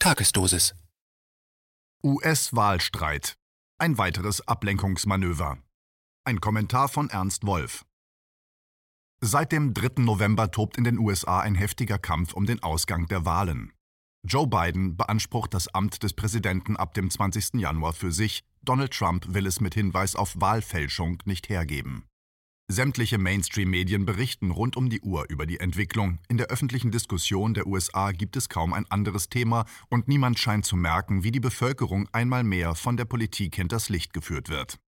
Tagesdosis. US-Wahlstreit. Ein weiteres Ablenkungsmanöver. Ein Kommentar von Ernst Wolf. Seit dem 3. November tobt in den USA ein heftiger Kampf um den Ausgang der Wahlen. Joe Biden beansprucht das Amt des Präsidenten ab dem 20. Januar für sich, Donald Trump will es mit Hinweis auf Wahlfälschung nicht hergeben. Sämtliche Mainstream-Medien berichten rund um die Uhr über die Entwicklung. In der öffentlichen Diskussion der USA gibt es kaum ein anderes Thema und niemand scheint zu merken, wie die Bevölkerung einmal mehr von der Politik hinters Licht geführt wird.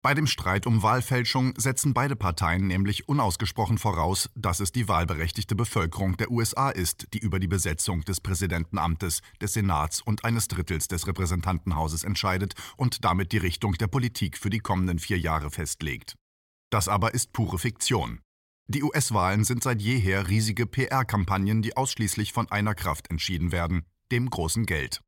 Bei dem Streit um Wahlfälschung setzen beide Parteien nämlich unausgesprochen voraus, dass es die wahlberechtigte Bevölkerung der USA ist, die über die Besetzung des Präsidentenamtes, des Senats und eines Drittels des Repräsentantenhauses entscheidet und damit die Richtung der Politik für die kommenden vier Jahre festlegt. Das aber ist pure Fiktion. Die US-Wahlen sind seit jeher riesige PR-Kampagnen, die ausschließlich von einer Kraft entschieden werden, dem großen Geld.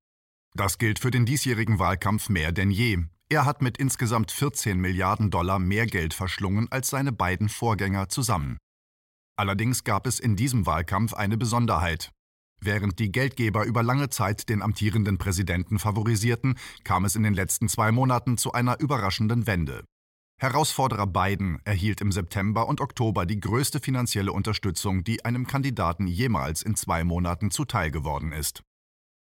Das gilt für den diesjährigen Wahlkampf mehr denn je. Er hat mit insgesamt 14 Milliarden Dollar mehr Geld verschlungen als seine beiden Vorgänger zusammen. Allerdings gab es in diesem Wahlkampf eine Besonderheit. Während die Geldgeber über lange Zeit den amtierenden Präsidenten favorisierten, kam es in den letzten zwei Monaten zu einer überraschenden Wende. Herausforderer Biden erhielt im September und Oktober die größte finanzielle Unterstützung, die einem Kandidaten jemals in zwei Monaten zuteil geworden ist.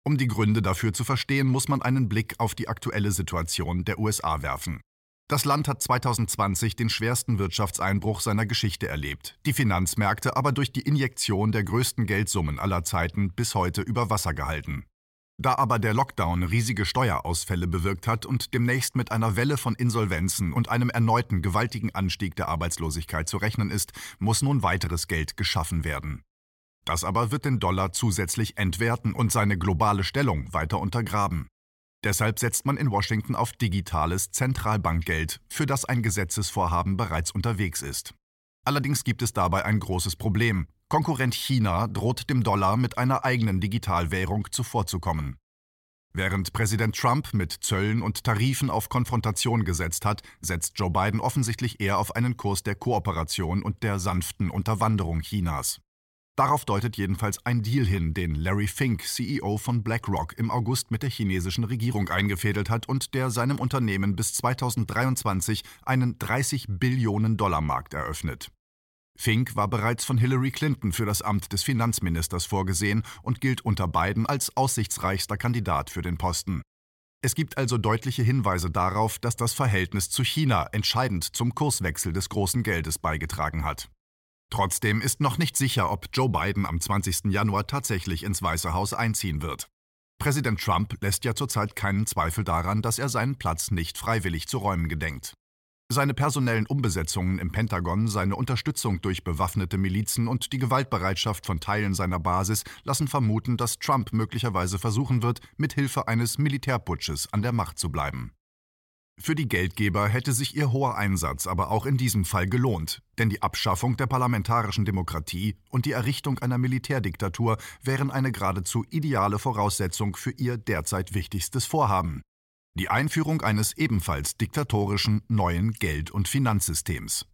Um die Gründe dafür zu verstehen, muss man einen Blick auf die aktuelle Situation der USA werfen. Das Land hat 2020 den schwersten Wirtschaftseinbruch seiner Geschichte erlebt, die Finanzmärkte aber durch die Injektion der größten Geldsummen aller Zeiten bis heute über Wasser gehalten. Da aber der Lockdown riesige Steuerausfälle bewirkt hat und demnächst mit einer Welle von Insolvenzen und einem erneuten gewaltigen Anstieg der Arbeitslosigkeit zu rechnen ist, muss nun weiteres Geld geschaffen werden. Das aber wird den Dollar zusätzlich entwerten und seine globale Stellung weiter untergraben. Deshalb setzt man in Washington auf digitales Zentralbankgeld, für das ein Gesetzesvorhaben bereits unterwegs ist. Allerdings gibt es dabei ein großes Problem. Konkurrent China droht dem Dollar mit einer eigenen Digitalwährung zuvorzukommen. Während Präsident Trump mit Zöllen und Tarifen auf Konfrontation gesetzt hat, setzt Joe Biden offensichtlich eher auf einen Kurs der Kooperation und der sanften Unterwanderung Chinas. Darauf deutet jedenfalls ein Deal hin, den Larry Fink, CEO von BlackRock, im August mit der chinesischen Regierung eingefädelt hat und der seinem Unternehmen bis 2023 einen 30 Billionen Dollar Markt eröffnet. Fink war bereits von Hillary Clinton für das Amt des Finanzministers vorgesehen und gilt unter beiden als aussichtsreichster Kandidat für den Posten. Es gibt also deutliche Hinweise darauf, dass das Verhältnis zu China entscheidend zum Kurswechsel des großen Geldes beigetragen hat. Trotzdem ist noch nicht sicher, ob Joe Biden am 20. Januar tatsächlich ins Weiße Haus einziehen wird. Präsident Trump lässt ja zurzeit keinen Zweifel daran, dass er seinen Platz nicht freiwillig zu räumen gedenkt. Seine personellen Umbesetzungen im Pentagon, seine Unterstützung durch bewaffnete Milizen und die Gewaltbereitschaft von Teilen seiner Basis lassen vermuten, dass Trump möglicherweise versuchen wird, mit Hilfe eines Militärputsches an der Macht zu bleiben. Für die Geldgeber hätte sich ihr hoher Einsatz aber auch in diesem Fall gelohnt, denn die Abschaffung der parlamentarischen Demokratie und die Errichtung einer Militärdiktatur wären eine geradezu ideale Voraussetzung für ihr derzeit wichtigstes Vorhaben, die Einführung eines ebenfalls diktatorischen neuen Geld- und Finanzsystems.